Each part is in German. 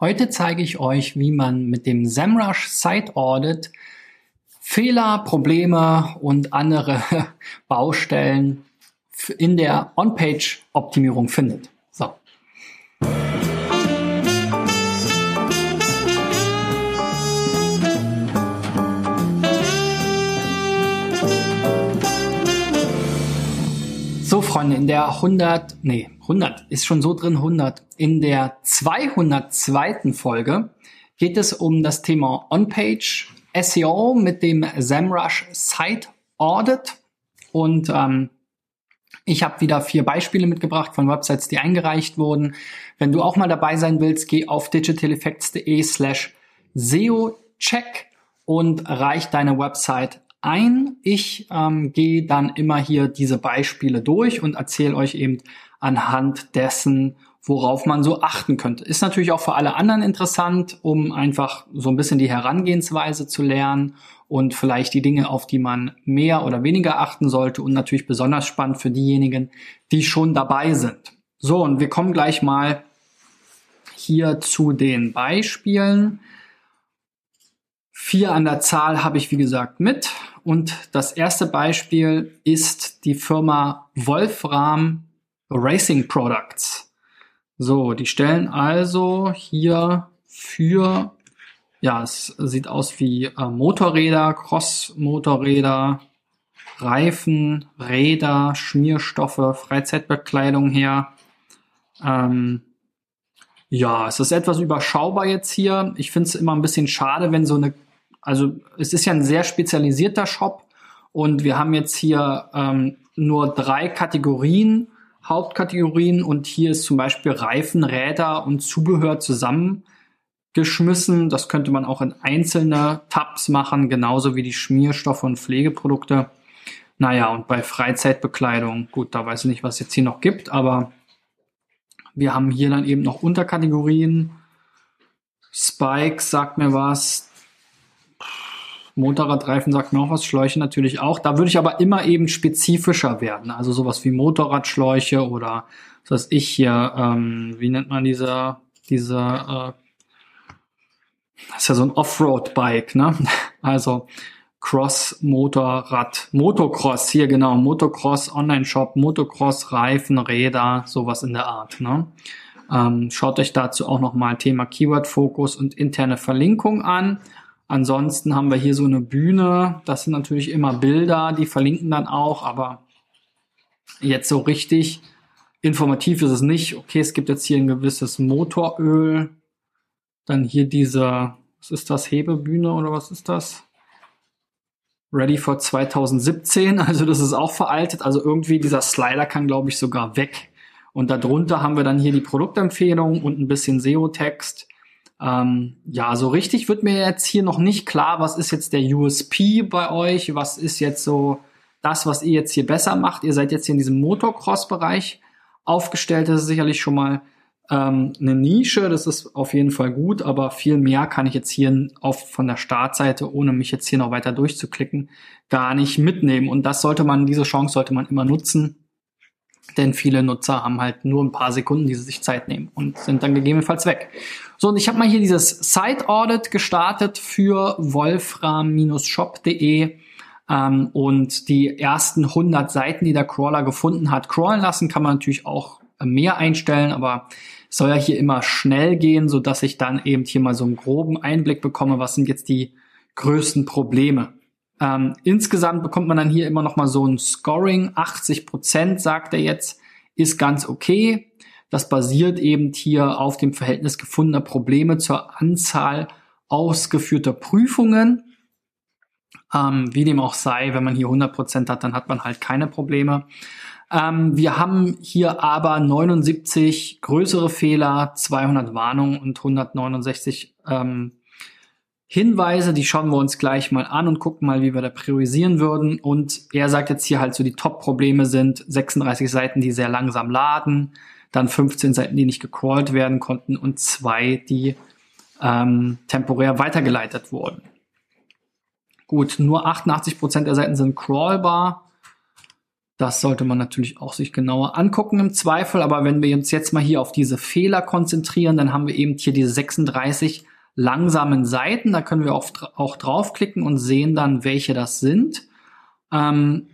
Heute zeige ich euch, wie man mit dem SEMrush Site Audit Fehler, Probleme und andere Baustellen in der On-Page-Optimierung findet. So. So, Freunde, in der 100, nee, 100 ist schon so drin, 100. In der 202. Folge geht es um das Thema On-Page SEO mit dem SEMrush Site Audit und ähm, ich habe wieder vier Beispiele mitgebracht von Websites, die eingereicht wurden. Wenn du auch mal dabei sein willst, geh auf digitaleffects.de slash SEO-Check und reich deine Website ein. Ich ähm, gehe dann immer hier diese Beispiele durch und erzähle euch eben anhand dessen, worauf man so achten könnte. Ist natürlich auch für alle anderen interessant, um einfach so ein bisschen die Herangehensweise zu lernen und vielleicht die Dinge, auf die man mehr oder weniger achten sollte und natürlich besonders spannend für diejenigen, die schon dabei sind. So, und wir kommen gleich mal hier zu den Beispielen. Vier an der Zahl habe ich, wie gesagt, mit. Und das erste Beispiel ist die Firma Wolfram Racing Products. So, die stellen also hier für, ja, es sieht aus wie äh, Motorräder, Cross-Motorräder, Reifen, Räder, Schmierstoffe, Freizeitbekleidung her. Ähm, ja, es ist etwas überschaubar jetzt hier. Ich finde es immer ein bisschen schade, wenn so eine also es ist ja ein sehr spezialisierter Shop und wir haben jetzt hier ähm, nur drei Kategorien, Hauptkategorien und hier ist zum Beispiel Reifen, Räder und Zubehör zusammengeschmissen. Das könnte man auch in einzelne Tabs machen, genauso wie die Schmierstoffe und Pflegeprodukte. Naja, und bei Freizeitbekleidung, gut, da weiß ich nicht, was jetzt hier noch gibt, aber wir haben hier dann eben noch Unterkategorien. Spikes sagt mir was, Motorradreifen sagt mir auch was, Schläuche natürlich auch. Da würde ich aber immer eben spezifischer werden. Also sowas wie Motorradschläuche oder was weiß ich hier, ähm, wie nennt man diese, diese, äh, das ist ja so ein Offroad-Bike, ne? Also Cross-Motorrad, Motocross, hier genau, Motocross, Online-Shop, Motocross, Reifen, Räder, sowas in der Art, ne? Ähm, schaut euch dazu auch nochmal Thema Keyword-Fokus und interne Verlinkung an. Ansonsten haben wir hier so eine Bühne. Das sind natürlich immer Bilder, die verlinken dann auch, aber jetzt so richtig informativ ist es nicht. Okay, es gibt jetzt hier ein gewisses Motoröl. Dann hier diese, was ist das, Hebebühne oder was ist das? Ready for 2017, also das ist auch veraltet. Also irgendwie dieser Slider kann, glaube ich, sogar weg. Und darunter haben wir dann hier die Produktempfehlung und ein bisschen SEO-Text. Ähm, ja, so richtig wird mir jetzt hier noch nicht klar, was ist jetzt der USP bei euch, was ist jetzt so das, was ihr jetzt hier besser macht. Ihr seid jetzt hier in diesem Motocross-Bereich aufgestellt, das ist sicherlich schon mal ähm, eine Nische, das ist auf jeden Fall gut, aber viel mehr kann ich jetzt hier auf, von der Startseite, ohne mich jetzt hier noch weiter durchzuklicken, gar nicht mitnehmen. Und das sollte man, diese Chance sollte man immer nutzen denn viele Nutzer haben halt nur ein paar Sekunden, die sie sich Zeit nehmen und sind dann gegebenenfalls weg. So, und ich habe mal hier dieses Site Audit gestartet für wolfram-shop.de ähm, und die ersten 100 Seiten, die der Crawler gefunden hat, crawlen lassen, kann man natürlich auch mehr einstellen, aber es soll ja hier immer schnell gehen, so dass ich dann eben hier mal so einen groben Einblick bekomme, was sind jetzt die größten Probleme. Ähm, insgesamt bekommt man dann hier immer noch mal so ein Scoring. 80 Prozent, sagt er jetzt, ist ganz okay. Das basiert eben hier auf dem Verhältnis gefundener Probleme zur Anzahl ausgeführter Prüfungen. Ähm, wie dem auch sei, wenn man hier 100 Prozent hat, dann hat man halt keine Probleme. Ähm, wir haben hier aber 79 größere Fehler, 200 Warnungen und 169 ähm, Hinweise, die schauen wir uns gleich mal an und gucken mal, wie wir da priorisieren würden. Und er sagt jetzt hier halt so, die Top-Probleme sind 36 Seiten, die sehr langsam laden, dann 15 Seiten, die nicht gecrawlt werden konnten und zwei, die ähm, temporär weitergeleitet wurden. Gut, nur 88 Prozent der Seiten sind crawlbar. Das sollte man natürlich auch sich genauer angucken im Zweifel. Aber wenn wir uns jetzt mal hier auf diese Fehler konzentrieren, dann haben wir eben hier diese 36 langsamen Seiten. Da können wir auch, auch draufklicken und sehen dann, welche das sind. Ähm,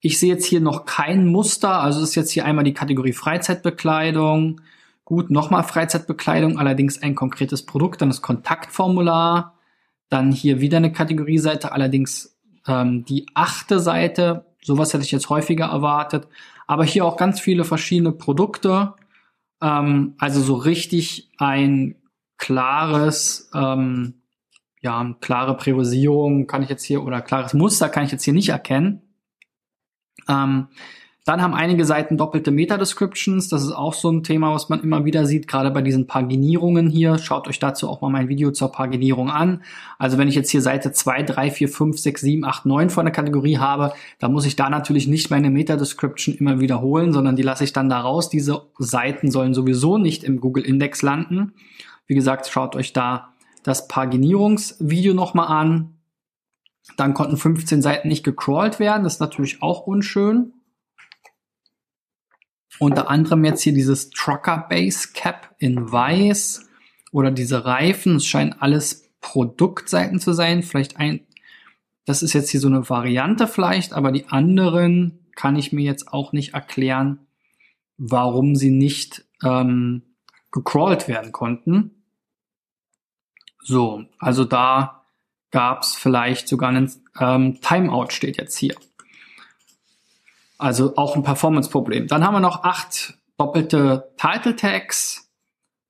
ich sehe jetzt hier noch kein Muster. Also ist jetzt hier einmal die Kategorie Freizeitbekleidung. Gut, nochmal Freizeitbekleidung, allerdings ein konkretes Produkt. Dann das Kontaktformular. Dann hier wieder eine Kategorieseite, allerdings ähm, die achte Seite Sowas hätte ich jetzt häufiger erwartet. Aber hier auch ganz viele verschiedene Produkte. Ähm, also so richtig ein klares, ähm, ja, klare Priorisierung kann ich jetzt hier oder klares Muster kann ich jetzt hier nicht erkennen. Ähm, dann haben einige Seiten doppelte Meta-Descriptions. Das ist auch so ein Thema, was man immer wieder sieht, gerade bei diesen Paginierungen hier. Schaut euch dazu auch mal mein Video zur Paginierung an. Also wenn ich jetzt hier Seite 2, 3, 4, 5, 6, 7, 8, 9 vor der Kategorie habe, dann muss ich da natürlich nicht meine Meta-Description immer wiederholen, sondern die lasse ich dann da raus. Diese Seiten sollen sowieso nicht im Google-Index landen. Wie gesagt, schaut euch da das Paginierungsvideo nochmal an. Dann konnten 15 Seiten nicht gecrawlt werden. Das ist natürlich auch unschön. Unter anderem jetzt hier dieses Trucker Base Cap in weiß oder diese Reifen. Es scheinen alles Produktseiten zu sein. Vielleicht ein, das ist jetzt hier so eine Variante vielleicht, aber die anderen kann ich mir jetzt auch nicht erklären, warum sie nicht ähm, gecrawlt werden konnten. So, also da gab es vielleicht sogar einen ähm, Timeout, steht jetzt hier. Also auch ein Performance-Problem. Dann haben wir noch acht doppelte Title Tags.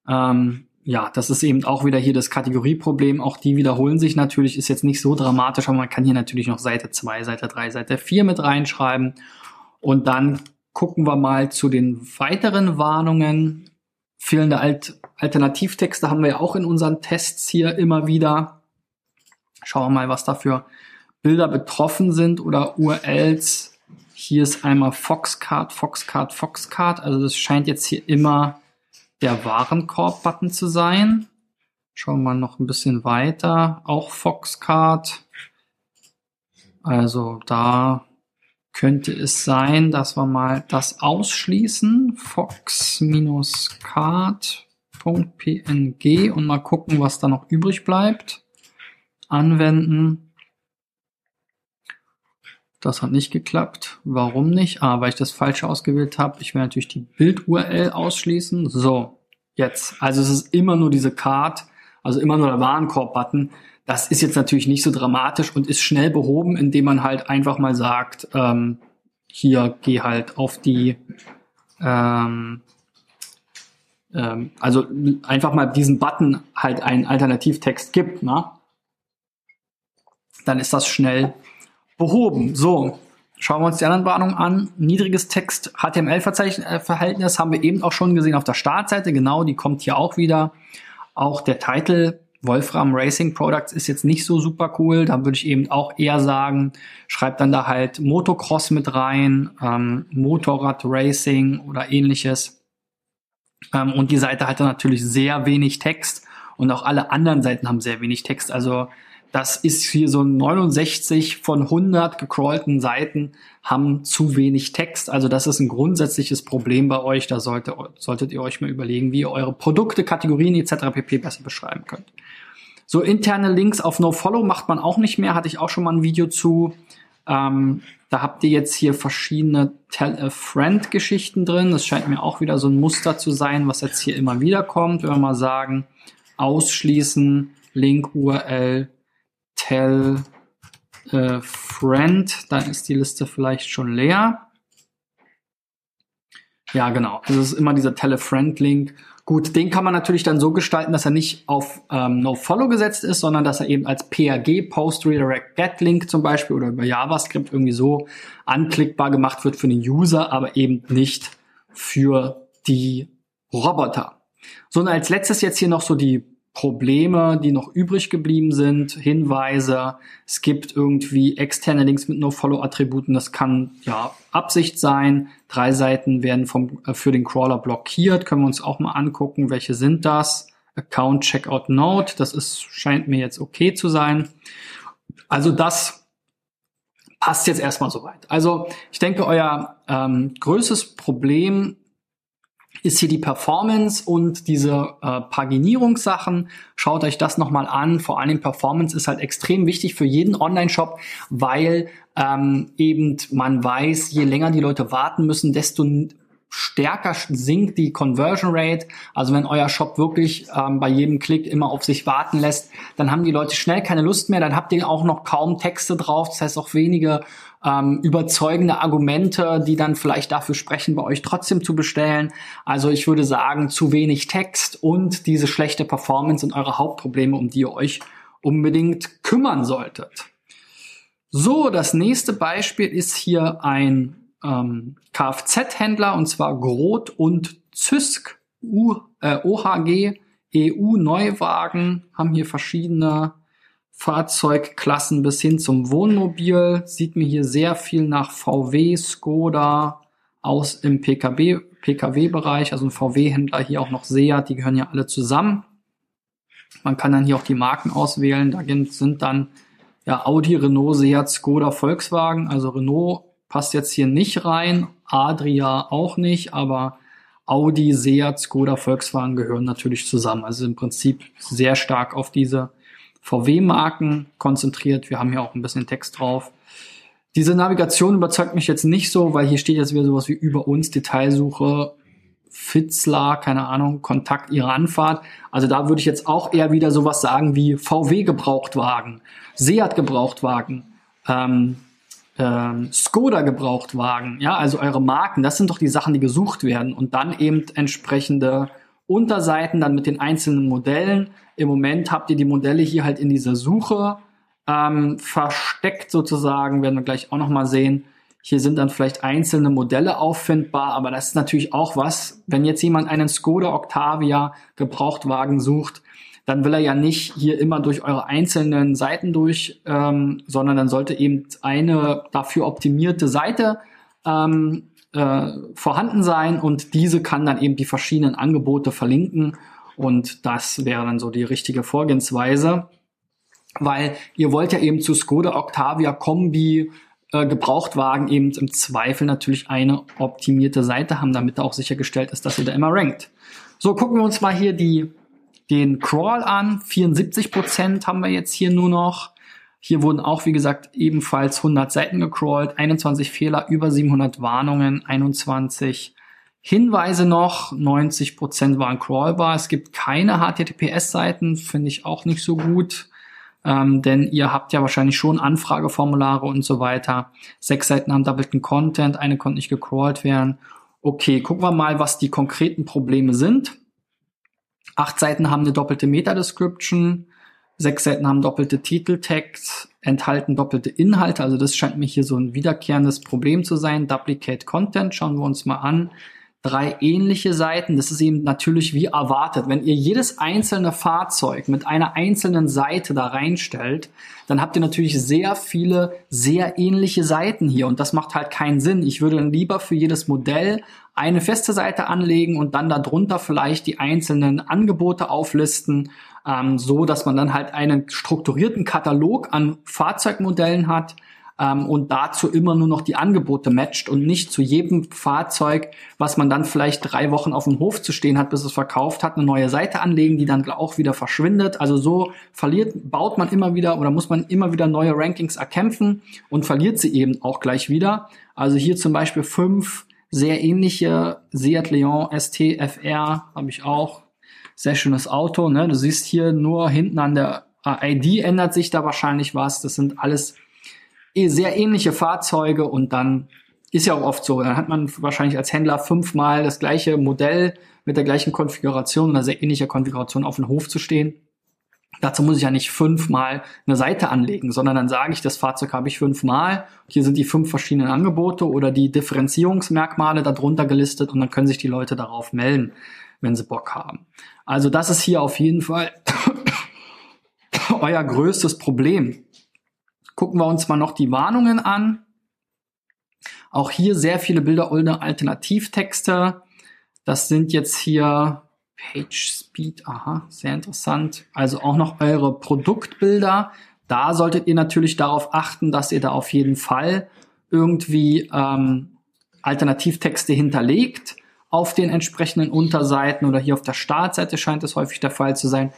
Ähm, ja, das ist eben auch wieder hier das Kategorieproblem. Auch die wiederholen sich natürlich, ist jetzt nicht so dramatisch, aber man kann hier natürlich noch Seite 2, Seite 3, Seite 4 mit reinschreiben. Und dann gucken wir mal zu den weiteren Warnungen. Fehlende Alt Alternativtexte haben wir ja auch in unseren Tests hier immer wieder. Schauen wir mal, was da für Bilder betroffen sind oder URLs hier ist einmal Foxcard, Foxcard, Foxcard. Also das scheint jetzt hier immer der Warenkorb-Button zu sein. Schauen wir mal noch ein bisschen weiter. Auch Foxcard. Also da könnte es sein, dass wir mal das ausschließen. Fox-card.png und mal gucken, was da noch übrig bleibt. Anwenden. Das hat nicht geklappt. Warum nicht? Ah, weil ich das falsche ausgewählt habe. Ich will natürlich die Bild-URL ausschließen. So, jetzt. Also es ist immer nur diese Card, also immer nur der Warenkorb-Button. Das ist jetzt natürlich nicht so dramatisch und ist schnell behoben, indem man halt einfach mal sagt, ähm, hier geh halt auf die, ähm, ähm, also einfach mal diesen Button halt einen Alternativtext gibt, ne? Dann ist das schnell behoben. So, schauen wir uns die anderen Warnungen an. Niedriges Text HTML-Verhältnis haben wir eben auch schon gesehen auf der Startseite. Genau, die kommt hier auch wieder. Auch der Titel Wolfram Racing Products ist jetzt nicht so super cool. Da würde ich eben auch eher sagen, schreibt dann da halt Motocross mit rein, ähm, Motorrad Racing oder ähnliches. Ähm, und die Seite hat dann natürlich sehr wenig Text und auch alle anderen Seiten haben sehr wenig Text. Also das ist hier so 69 von 100 gecrawlten Seiten haben zu wenig Text. Also das ist ein grundsätzliches Problem bei euch. Da sollte, solltet ihr euch mal überlegen, wie ihr eure Produkte, Kategorien etc. pp. besser beschreiben könnt. So interne Links auf NoFollow macht man auch nicht mehr. Hatte ich auch schon mal ein Video zu. Ähm, da habt ihr jetzt hier verschiedene Tell-a-Friend-Geschichten drin. Das scheint mir auch wieder so ein Muster zu sein, was jetzt hier immer wieder kommt. Wenn wir mal sagen, ausschließen, Link-URL, tell äh, friend, dann ist die Liste vielleicht schon leer. Ja, genau. Also es ist immer dieser tell a friend Link. Gut, den kann man natürlich dann so gestalten, dass er nicht auf ähm, NoFollow gesetzt ist, sondern dass er eben als PAG, Post Redirect Get Link zum Beispiel oder über JavaScript irgendwie so anklickbar gemacht wird für den User, aber eben nicht für die Roboter. So, und als letztes jetzt hier noch so die Probleme, die noch übrig geblieben sind, Hinweise. Es gibt irgendwie externe Links mit No-Follow-Attributen. Das kann ja Absicht sein. Drei Seiten werden vom, äh, für den Crawler blockiert. Können wir uns auch mal angucken, welche sind das. Account Checkout Note. Das ist, scheint mir jetzt okay zu sein. Also das passt jetzt erstmal soweit. Also ich denke, euer ähm, größtes Problem ist hier die Performance und diese äh, Paginierungssachen. Schaut euch das nochmal an. Vor allem Performance ist halt extrem wichtig für jeden Online-Shop, weil ähm, eben man weiß, je länger die Leute warten müssen, desto stärker sinkt die Conversion Rate. Also wenn euer Shop wirklich ähm, bei jedem Klick immer auf sich warten lässt, dann haben die Leute schnell keine Lust mehr. Dann habt ihr auch noch kaum Texte drauf. Das heißt auch wenige ähm, überzeugende Argumente, die dann vielleicht dafür sprechen, bei euch trotzdem zu bestellen. Also ich würde sagen, zu wenig Text und diese schlechte Performance sind eure Hauptprobleme, um die ihr euch unbedingt kümmern solltet. So, das nächste Beispiel ist hier ein ähm, Kfz-Händler und zwar Groth und Zysk U, äh, OHG EU Neuwagen haben hier verschiedene Fahrzeugklassen bis hin zum Wohnmobil. Sieht mir hier sehr viel nach VW, Skoda aus im PKW, PKW-Bereich, also ein VW-Händler hier auch noch Seat, die gehören ja alle zusammen. Man kann dann hier auch die Marken auswählen. Da sind dann ja Audi, Renault, Seat, Skoda, Volkswagen. Also Renault passt jetzt hier nicht rein, Adria auch nicht, aber Audi, Seat, Skoda, Volkswagen gehören natürlich zusammen. Also im Prinzip sehr stark auf diese VW-Marken konzentriert. Wir haben hier auch ein bisschen Text drauf. Diese Navigation überzeugt mich jetzt nicht so, weil hier steht jetzt wieder sowas wie über uns, Detailsuche, Fitzlar, keine Ahnung, Kontakt ihre Anfahrt. Also da würde ich jetzt auch eher wieder sowas sagen wie VW Gebrauchtwagen, Seat Gebrauchtwagen, ähm, ähm, Skoda Gebrauchtwagen, ja, also eure Marken, das sind doch die Sachen, die gesucht werden und dann eben entsprechende Unterseiten dann mit den einzelnen Modellen. Im Moment habt ihr die Modelle hier halt in dieser Suche ähm, versteckt sozusagen, werden wir gleich auch nochmal sehen. Hier sind dann vielleicht einzelne Modelle auffindbar, aber das ist natürlich auch was, wenn jetzt jemand einen Skoda Octavia Gebrauchtwagen sucht, dann will er ja nicht hier immer durch eure einzelnen Seiten durch, ähm, sondern dann sollte eben eine dafür optimierte Seite ähm, äh, vorhanden sein und diese kann dann eben die verschiedenen Angebote verlinken und das wäre dann so die richtige Vorgehensweise, weil ihr wollt ja eben zu Skoda Octavia Kombi äh, Gebrauchtwagen eben im Zweifel natürlich eine optimierte Seite haben, damit auch sichergestellt ist, dass ihr da immer rankt. So, gucken wir uns mal hier die, den Crawl an. 74 Prozent haben wir jetzt hier nur noch. Hier wurden auch, wie gesagt, ebenfalls 100 Seiten gecrawlt, 21 Fehler, über 700 Warnungen, 21 Hinweise noch, 90 Prozent waren crawlbar. Es gibt keine HTTPS-Seiten, finde ich auch nicht so gut, ähm, denn ihr habt ja wahrscheinlich schon Anfrageformulare und so weiter. Sechs Seiten haben doppelten Content, eine konnte nicht gecrawlt werden. Okay, gucken wir mal, was die konkreten Probleme sind. Acht Seiten haben eine doppelte Meta-Description, Sechs Seiten haben doppelte Titeltext, enthalten doppelte Inhalte. Also das scheint mir hier so ein wiederkehrendes Problem zu sein. Duplicate Content schauen wir uns mal an. Drei ähnliche Seiten. Das ist eben natürlich wie erwartet. Wenn ihr jedes einzelne Fahrzeug mit einer einzelnen Seite da reinstellt, dann habt ihr natürlich sehr viele sehr ähnliche Seiten hier. Und das macht halt keinen Sinn. Ich würde dann lieber für jedes Modell eine feste Seite anlegen und dann darunter vielleicht die einzelnen Angebote auflisten ähm, so dass man dann halt einen strukturierten Katalog an Fahrzeugmodellen hat ähm, und dazu immer nur noch die Angebote matcht und nicht zu jedem Fahrzeug, was man dann vielleicht drei Wochen auf dem Hof zu stehen hat, bis es verkauft hat, eine neue Seite anlegen, die dann auch wieder verschwindet. Also so verliert, baut man immer wieder oder muss man immer wieder neue Rankings erkämpfen und verliert sie eben auch gleich wieder. Also hier zum Beispiel fünf sehr ähnliche Seat Leon ST FR habe ich auch sehr schönes Auto. Ne? Du siehst hier nur hinten an der ID ändert sich da wahrscheinlich was. Das sind alles sehr ähnliche Fahrzeuge und dann ist ja auch oft so. Dann hat man wahrscheinlich als Händler fünfmal das gleiche Modell mit der gleichen Konfiguration, einer sehr ähnlicher Konfiguration auf dem Hof zu stehen. Dazu muss ich ja nicht fünfmal eine Seite anlegen, sondern dann sage ich, das Fahrzeug habe ich fünfmal. Hier sind die fünf verschiedenen Angebote oder die Differenzierungsmerkmale darunter gelistet und dann können sich die Leute darauf melden wenn sie Bock haben. Also das ist hier auf jeden Fall euer größtes Problem. Gucken wir uns mal noch die Warnungen an. Auch hier sehr viele Bilder ohne Alternativtexte. Das sind jetzt hier Page Speed, aha, sehr interessant. Also auch noch eure Produktbilder. da solltet ihr natürlich darauf achten, dass ihr da auf jeden Fall irgendwie ähm, Alternativtexte hinterlegt auf den entsprechenden Unterseiten oder hier auf der Startseite scheint es häufig der Fall zu sein.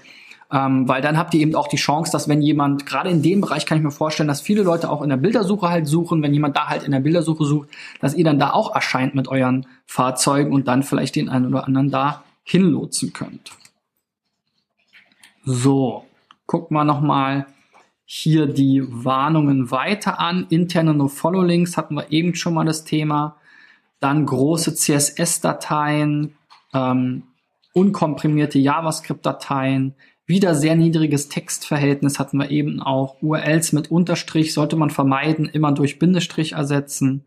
Ähm, weil dann habt ihr eben auch die Chance, dass wenn jemand, gerade in dem Bereich kann ich mir vorstellen, dass viele Leute auch in der Bildersuche halt suchen, wenn jemand da halt in der Bildersuche sucht, dass ihr dann da auch erscheint mit euren Fahrzeugen und dann vielleicht den einen oder anderen da hinlotsen könnt. So, gucken wir nochmal hier die Warnungen weiter an. Interne No-Follow-Links hatten wir eben schon mal das Thema. Dann große CSS-Dateien, ähm, unkomprimierte JavaScript-Dateien, wieder sehr niedriges Textverhältnis hatten wir eben auch. URLs mit Unterstrich sollte man vermeiden, immer durch Bindestrich ersetzen.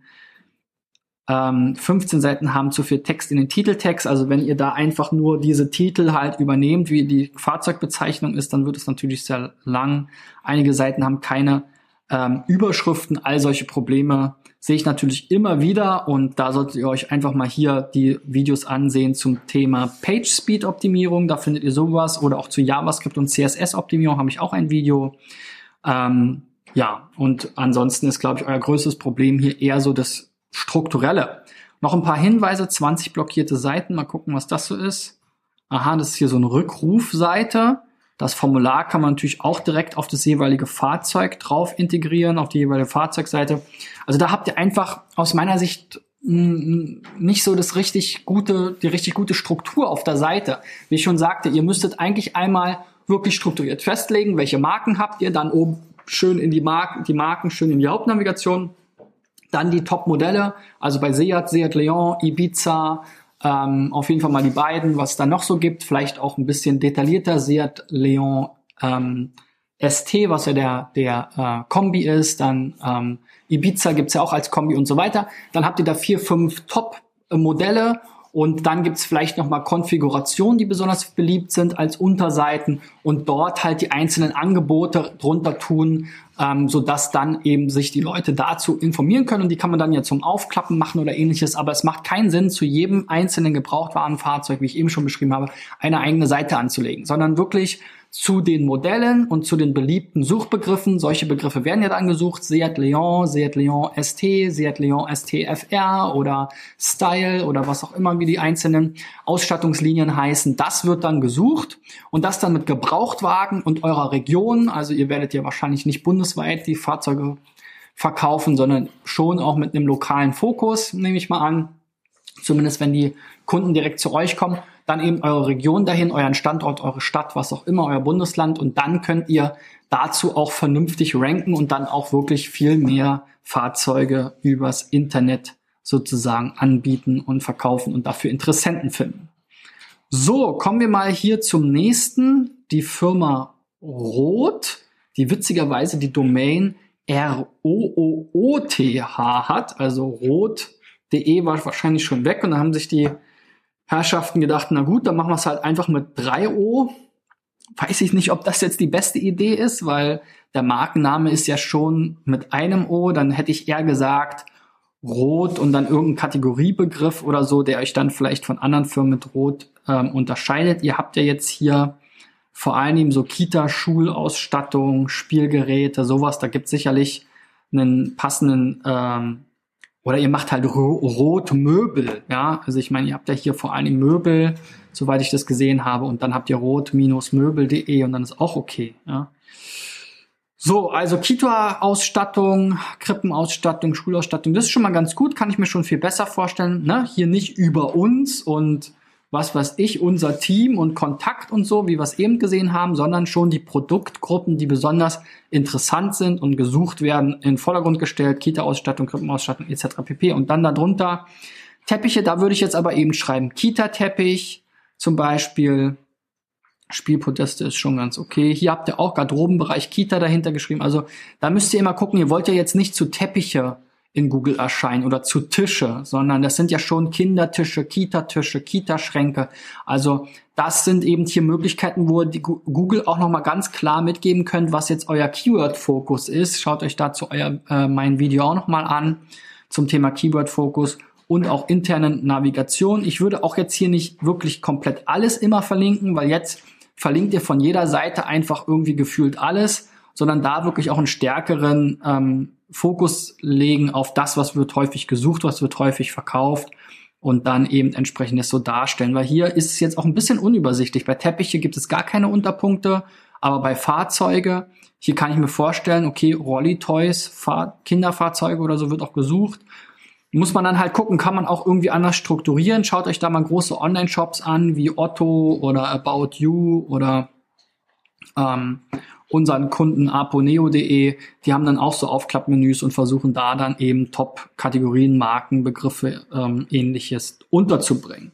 Ähm, 15 Seiten haben zu viel Text in den Titeltext. Also wenn ihr da einfach nur diese Titel halt übernehmt, wie die Fahrzeugbezeichnung ist, dann wird es natürlich sehr lang. Einige Seiten haben keine ähm, Überschriften, all solche Probleme sehe ich natürlich immer wieder und da solltet ihr euch einfach mal hier die Videos ansehen zum Thema Page Speed Optimierung. Da findet ihr sowas oder auch zu JavaScript und CSS Optimierung habe ich auch ein Video. Ähm, ja, und ansonsten ist, glaube ich, euer größtes Problem hier eher so das Strukturelle. Noch ein paar Hinweise, 20 blockierte Seiten, mal gucken, was das so ist. Aha, das ist hier so eine Rückrufseite. Das Formular kann man natürlich auch direkt auf das jeweilige Fahrzeug drauf integrieren, auf die jeweilige Fahrzeugseite. Also da habt ihr einfach aus meiner Sicht nicht so das richtig gute, die richtig gute Struktur auf der Seite. Wie ich schon sagte, ihr müsstet eigentlich einmal wirklich strukturiert festlegen, welche Marken habt ihr, dann oben schön in die Marken, die Marken schön in die Hauptnavigation, dann die Top-Modelle, also bei Seat, Seat Leon, Ibiza, ähm, auf jeden Fall mal die beiden, was es da noch so gibt. Vielleicht auch ein bisschen detaillierter Seat Leon ähm, ST, was ja der, der äh, Kombi ist. Dann ähm, Ibiza gibt's ja auch als Kombi und so weiter. Dann habt ihr da vier, fünf Top-Modelle und dann gibt's vielleicht nochmal Konfigurationen, die besonders beliebt sind als Unterseiten und dort halt die einzelnen Angebote drunter tun, ähm, sodass dann eben sich die Leute dazu informieren können und die kann man dann ja zum Aufklappen machen oder ähnliches. Aber es macht keinen Sinn, zu jedem einzelnen Gebrauchtwarenfahrzeug, wie ich eben schon beschrieben habe, eine eigene Seite anzulegen, sondern wirklich zu den Modellen und zu den beliebten Suchbegriffen. Solche Begriffe werden ja dann gesucht. Seat Leon, Seat Leon ST, Seat Leon STFR oder Style oder was auch immer wie die einzelnen Ausstattungslinien heißen. Das wird dann gesucht und das dann mit Gebrauchtwagen und eurer Region. Also ihr werdet ja wahrscheinlich nicht bundesweit die Fahrzeuge verkaufen, sondern schon auch mit einem lokalen Fokus, nehme ich mal an. Zumindest wenn die Kunden direkt zu euch kommen dann eben eure Region dahin, euren Standort, eure Stadt, was auch immer, euer Bundesland und dann könnt ihr dazu auch vernünftig ranken und dann auch wirklich viel mehr Fahrzeuge übers Internet sozusagen anbieten und verkaufen und dafür Interessenten finden. So, kommen wir mal hier zum nächsten. Die Firma Roth, die witzigerweise die Domain R-O-O-O-T-H hat, also rot.de war wahrscheinlich schon weg und da haben sich die Herrschaften gedacht, na gut, dann machen wir es halt einfach mit 3 O. Weiß ich nicht, ob das jetzt die beste Idee ist, weil der Markenname ist ja schon mit einem O. Dann hätte ich eher gesagt Rot und dann irgendein Kategoriebegriff oder so, der euch dann vielleicht von anderen Firmen mit Rot ähm, unterscheidet. Ihr habt ja jetzt hier vor allem so Kita-Schulausstattung, Spielgeräte, sowas. Da gibt sicherlich einen passenden ähm, oder ihr macht halt rot Möbel, ja. Also ich meine, ihr habt ja hier vor allem Möbel, soweit ich das gesehen habe, und dann habt ihr rot-möbel.de und dann ist auch okay, ja. So, also Kita-Ausstattung, Krippenausstattung, Schulausstattung, das ist schon mal ganz gut, kann ich mir schon viel besser vorstellen. Ne? Hier nicht über uns und was weiß ich, unser Team und Kontakt und so, wie wir es eben gesehen haben, sondern schon die Produktgruppen, die besonders interessant sind und gesucht werden, in Vordergrund gestellt, Kita-Ausstattung, Krippenausstattung etc. pp. Und dann darunter Teppiche, da würde ich jetzt aber eben schreiben, Kita-Teppich zum Beispiel, Spielpodeste ist schon ganz okay. Hier habt ihr auch Garderobenbereich Kita dahinter geschrieben. Also da müsst ihr immer gucken, ihr wollt ja jetzt nicht zu Teppiche in Google erscheinen oder zu Tische, sondern das sind ja schon Kindertische, Kita-Tische, Kita-Schränke. Also das sind eben hier Möglichkeiten, wo die Google auch nochmal ganz klar mitgeben könnt, was jetzt euer Keyword-Fokus ist. Schaut euch dazu euer, äh, mein Video auch nochmal an zum Thema Keyword-Fokus und auch internen Navigation. Ich würde auch jetzt hier nicht wirklich komplett alles immer verlinken, weil jetzt verlinkt ihr von jeder Seite einfach irgendwie gefühlt alles sondern da wirklich auch einen stärkeren ähm, Fokus legen auf das, was wird häufig gesucht, was wird häufig verkauft und dann eben entsprechend das so darstellen. Weil hier ist es jetzt auch ein bisschen unübersichtlich. Bei Teppiche gibt es gar keine Unterpunkte, aber bei Fahrzeuge, hier kann ich mir vorstellen, okay, Rolly-Toys, Fahr Kinderfahrzeuge oder so wird auch gesucht. Muss man dann halt gucken, kann man auch irgendwie anders strukturieren. Schaut euch da mal große Online-Shops an, wie Otto oder About You oder ähm, unseren Kunden aponeo.de, die haben dann auch so Aufklappmenüs und versuchen da dann eben Top-Kategorien, Marken, Begriffe, ähm, ähnliches unterzubringen.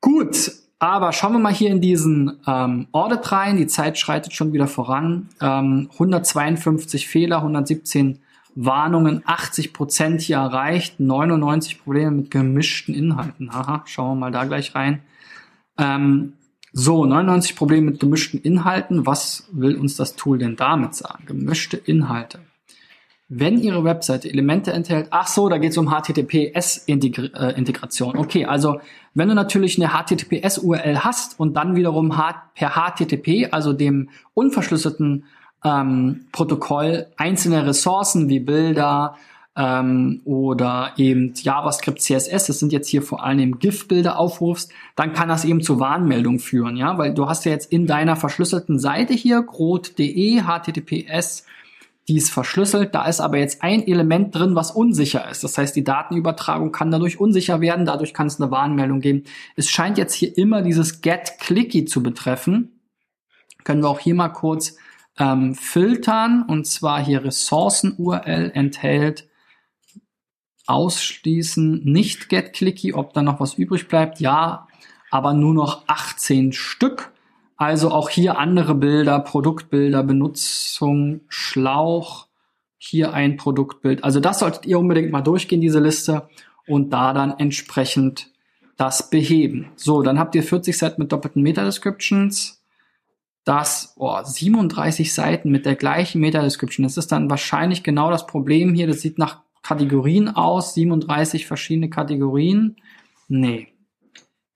Gut, aber schauen wir mal hier in diesen ähm, Audit rein. Die Zeit schreitet schon wieder voran. Ähm, 152 Fehler, 117 Warnungen, 80 Prozent hier erreicht, 99 Probleme mit gemischten Inhalten. Haha, schauen wir mal da gleich rein. Ähm, so, 99 Probleme mit gemischten Inhalten. Was will uns das Tool denn damit sagen? Gemischte Inhalte. Wenn Ihre Webseite Elemente enthält, ach so, da geht es um HTTPS-Integration. Okay, also wenn du natürlich eine HTTPS-URL hast und dann wiederum per HTTP, also dem unverschlüsselten ähm, Protokoll, einzelne Ressourcen wie Bilder, ähm, oder eben JavaScript, CSS, das sind jetzt hier vor allem GIF-Bilder aufrufst, dann kann das eben zu Warnmeldungen führen, ja, weil du hast ja jetzt in deiner verschlüsselten Seite hier, grot.de, HTTPS, die ist verschlüsselt, da ist aber jetzt ein Element drin, was unsicher ist. Das heißt, die Datenübertragung kann dadurch unsicher werden, dadurch kann es eine Warnmeldung geben. Es scheint jetzt hier immer dieses Get Clicky zu betreffen. Können wir auch hier mal kurz ähm, filtern und zwar hier Ressourcen-URL enthält ausschließen, nicht get clicky, ob da noch was übrig bleibt, ja, aber nur noch 18 Stück. Also auch hier andere Bilder, Produktbilder, Benutzung, Schlauch, hier ein Produktbild. Also das solltet ihr unbedingt mal durchgehen, diese Liste, und da dann entsprechend das beheben. So, dann habt ihr 40 Seiten mit doppelten Meta-Descriptions. Das, oh, 37 Seiten mit der gleichen Meta-Description. Das ist dann wahrscheinlich genau das Problem hier. Das sieht nach Kategorien aus, 37 verschiedene Kategorien. Nee.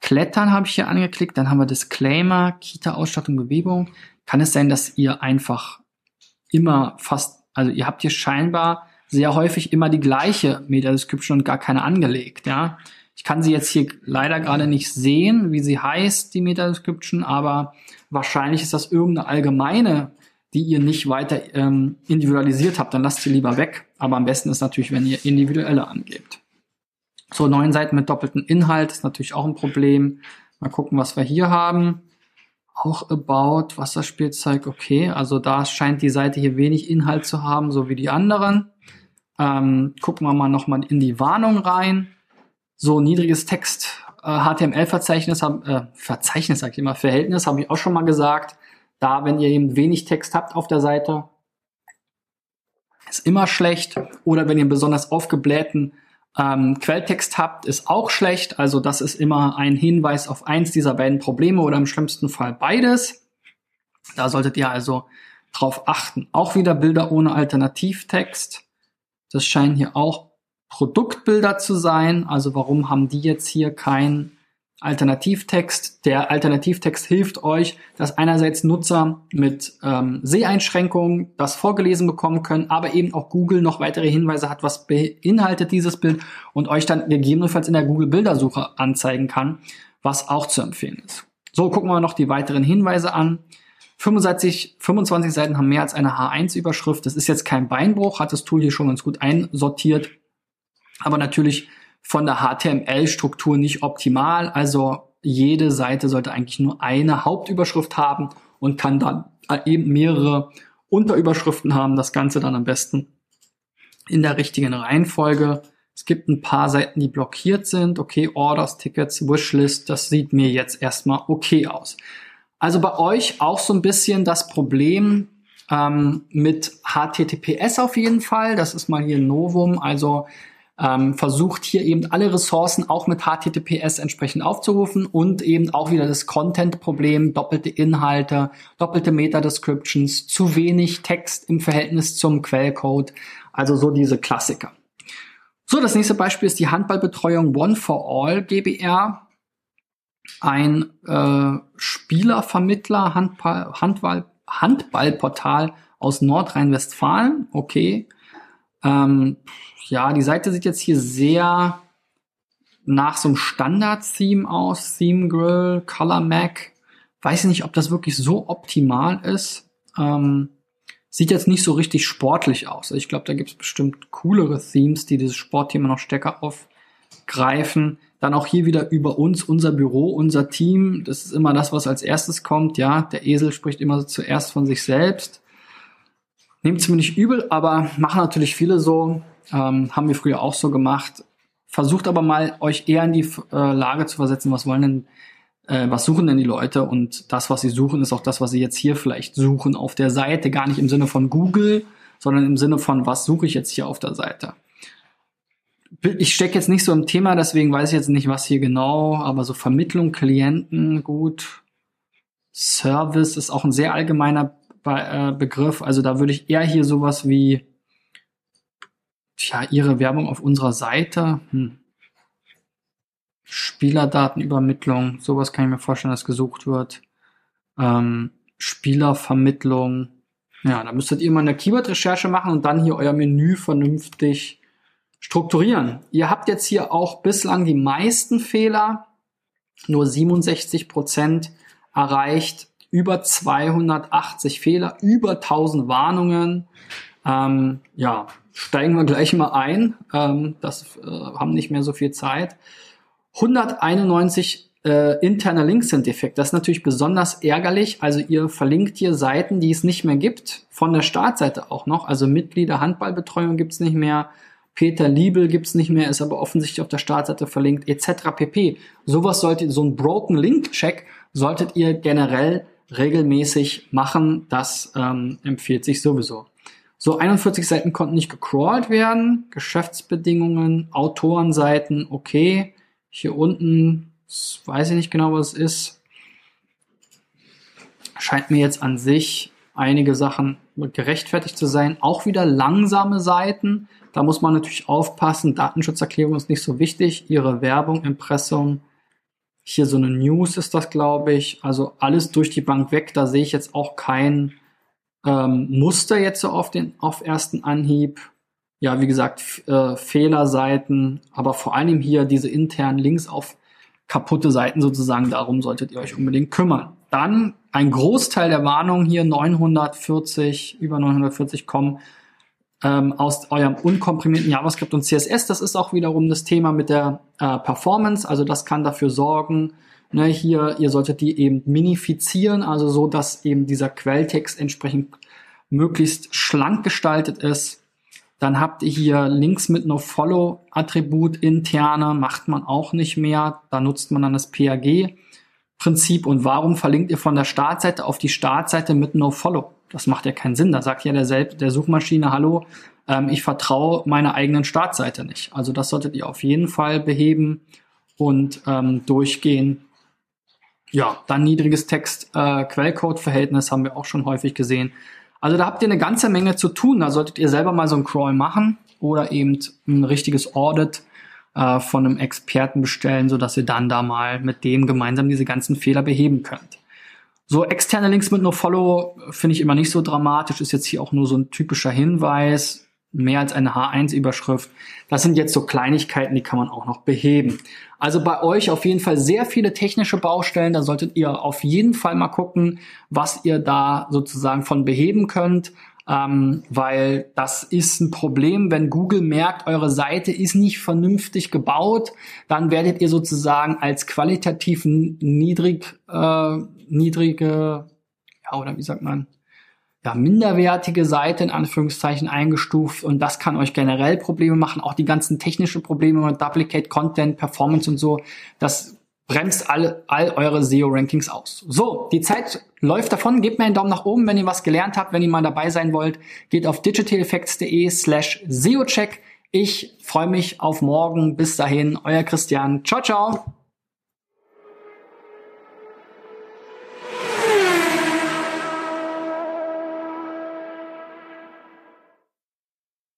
Klettern habe ich hier angeklickt, dann haben wir Disclaimer, Kita-Ausstattung, Bewegung. Kann es sein, dass ihr einfach immer fast, also ihr habt hier scheinbar sehr häufig immer die gleiche Meta-Description und gar keine angelegt, ja. Ich kann sie jetzt hier leider gerade nicht sehen, wie sie heißt, die Meta-Description, aber wahrscheinlich ist das irgendeine allgemeine die ihr nicht weiter ähm, individualisiert habt, dann lasst sie lieber weg. Aber am besten ist natürlich, wenn ihr individuelle angebt. So, neun Seiten mit doppeltem Inhalt ist natürlich auch ein Problem. Mal gucken, was wir hier haben. Auch About, Wasserspielzeug, okay. Also da scheint die Seite hier wenig Inhalt zu haben, so wie die anderen. Ähm, gucken wir mal nochmal in die Warnung rein. So, niedriges Text, äh, HTML-Verzeichnis, äh, Verzeichnis sag ich immer, Verhältnis, habe ich auch schon mal gesagt. Da, wenn ihr eben wenig Text habt auf der Seite, ist immer schlecht. Oder wenn ihr besonders aufgeblähten ähm, Quelltext habt, ist auch schlecht. Also das ist immer ein Hinweis auf eins dieser beiden Probleme oder im schlimmsten Fall beides. Da solltet ihr also drauf achten. Auch wieder Bilder ohne Alternativtext. Das scheinen hier auch Produktbilder zu sein. Also warum haben die jetzt hier kein Alternativtext. Der Alternativtext hilft euch, dass einerseits Nutzer mit ähm, Seheinschränkungen das vorgelesen bekommen können, aber eben auch Google noch weitere Hinweise hat, was beinhaltet dieses Bild und euch dann gegebenenfalls in der Google Bildersuche anzeigen kann, was auch zu empfehlen ist. So, gucken wir noch die weiteren Hinweise an. 65, 25 Seiten haben mehr als eine H1-Überschrift. Das ist jetzt kein Beinbruch, hat das Tool hier schon ganz gut einsortiert. Aber natürlich von der HTML-Struktur nicht optimal. Also jede Seite sollte eigentlich nur eine Hauptüberschrift haben und kann dann eben mehrere Unterüberschriften haben. Das Ganze dann am besten in der richtigen Reihenfolge. Es gibt ein paar Seiten, die blockiert sind. Okay, Orders, Tickets, Wishlist, das sieht mir jetzt erstmal okay aus. Also bei euch auch so ein bisschen das Problem ähm, mit HTTPS auf jeden Fall. Das ist mal hier ein Novum. Also ähm, versucht hier eben alle Ressourcen auch mit HTTPS entsprechend aufzurufen und eben auch wieder das Content-Problem, doppelte Inhalte, doppelte Meta-Descriptions, zu wenig Text im Verhältnis zum Quellcode, also so diese Klassiker. So, das nächste Beispiel ist die Handballbetreuung One for All Gbr. Ein äh, Spielervermittler, Handball, Handball, Handballportal aus Nordrhein-Westfalen. Okay. Ähm, ja, die Seite sieht jetzt hier sehr nach so einem Standard-Theme aus. Theme Grill, Color Mac. Weiß nicht, ob das wirklich so optimal ist. Ähm, sieht jetzt nicht so richtig sportlich aus. Ich glaube, da gibt es bestimmt coolere Themes, die dieses Sportthema noch stärker aufgreifen. Dann auch hier wieder über uns, unser Büro, unser Team. Das ist immer das, was als erstes kommt. Ja, der Esel spricht immer zuerst von sich selbst. Nehmt es mir nicht übel, aber machen natürlich viele so. Ähm, haben wir früher auch so gemacht. Versucht aber mal, euch eher in die äh, Lage zu versetzen, was wollen denn äh, was suchen denn die Leute? Und das, was sie suchen, ist auch das, was sie jetzt hier vielleicht suchen auf der Seite. Gar nicht im Sinne von Google, sondern im Sinne von, was suche ich jetzt hier auf der Seite? Ich stecke jetzt nicht so im Thema, deswegen weiß ich jetzt nicht, was hier genau, aber so Vermittlung, Klienten, gut. Service ist auch ein sehr allgemeiner Äh, Begriff. Also da würde ich eher hier sowas wie, tja, ihre Werbung auf unserer Seite. Hm Spielerdatenübermittlung, sowas kann ich mir vorstellen, dass gesucht wird. Ähm, Spielervermittlung. Ja, da müsstet ihr mal eine Keyword-Recherche machen und dann hier euer Menü vernünftig strukturieren. Ihr habt jetzt hier auch bislang die meisten Fehler, nur 67 Prozent erreicht, über 280 Fehler, über 1000 Warnungen. Ähm, ja, steigen wir gleich mal ein. Ähm, das äh, haben nicht mehr so viel Zeit. 191 äh, interner Links sind defekt. Das ist natürlich besonders ärgerlich. Also ihr verlinkt hier Seiten, die es nicht mehr gibt, von der Startseite auch noch. Also Mitglieder Handballbetreuung gibt's nicht mehr. Peter Liebel gibt's nicht mehr, ist aber offensichtlich auf der Startseite verlinkt, etc. pp. Sowas solltet, so ein Broken Link Check solltet ihr generell regelmäßig machen. Das ähm, empfiehlt sich sowieso. So, 41 Seiten konnten nicht gecrawlt werden. Geschäftsbedingungen, Autorenseiten, okay. Hier unten, weiß ich nicht genau, was es ist. Scheint mir jetzt an sich einige Sachen gerechtfertigt zu sein. Auch wieder langsame Seiten. Da muss man natürlich aufpassen. Datenschutzerklärung ist nicht so wichtig. Ihre Werbung, Impressum. Hier so eine News ist das, glaube ich. Also alles durch die Bank weg. Da sehe ich jetzt auch kein ähm, Muster jetzt so auf den auf ersten Anhieb ja, wie gesagt, äh, Fehlerseiten, aber vor allem hier diese internen Links auf kaputte Seiten sozusagen, darum solltet ihr euch unbedingt kümmern. Dann ein Großteil der Warnungen hier, 940, über 940 kommen ähm, aus eurem unkomprimierten JavaScript und CSS. Das ist auch wiederum das Thema mit der äh, Performance, also das kann dafür sorgen, ne, hier, ihr solltet die eben minifizieren, also so, dass eben dieser Quelltext entsprechend möglichst schlank gestaltet ist dann habt ihr hier Links mit No-Follow-Attribut interne, macht man auch nicht mehr. Da nutzt man dann das PAG-Prinzip. Und warum verlinkt ihr von der Startseite auf die Startseite mit No-Follow? Das macht ja keinen Sinn. Da sagt ja der, Selb der Suchmaschine, hallo, ähm, ich vertraue meiner eigenen Startseite nicht. Also das solltet ihr auf jeden Fall beheben und ähm, durchgehen. Ja, dann niedriges Text-Quellcode-Verhältnis äh, haben wir auch schon häufig gesehen. Also da habt ihr eine ganze Menge zu tun. Da solltet ihr selber mal so ein Crawl machen oder eben ein richtiges Audit äh, von einem Experten bestellen, sodass ihr dann da mal mit dem gemeinsam diese ganzen Fehler beheben könnt. So externe Links mit NoFollow finde ich immer nicht so dramatisch, ist jetzt hier auch nur so ein typischer Hinweis mehr als eine H1-Überschrift. Das sind jetzt so Kleinigkeiten, die kann man auch noch beheben. Also bei euch auf jeden Fall sehr viele technische Baustellen. Da solltet ihr auf jeden Fall mal gucken, was ihr da sozusagen von beheben könnt. Ähm, weil das ist ein Problem, wenn Google merkt, eure Seite ist nicht vernünftig gebaut, dann werdet ihr sozusagen als qualitativ niedrig, äh, niedrige, ja, oder wie sagt man, ja, minderwertige Seite in Anführungszeichen eingestuft und das kann euch generell Probleme machen. Auch die ganzen technischen Probleme mit Duplicate Content, Performance und so, das bremst all, all eure SEO-Rankings aus. So, die Zeit läuft davon. Gebt mir einen Daumen nach oben, wenn ihr was gelernt habt, wenn ihr mal dabei sein wollt. Geht auf digitaleffects.de slash SEO-Check. Ich freue mich auf morgen. Bis dahin, euer Christian. Ciao, ciao.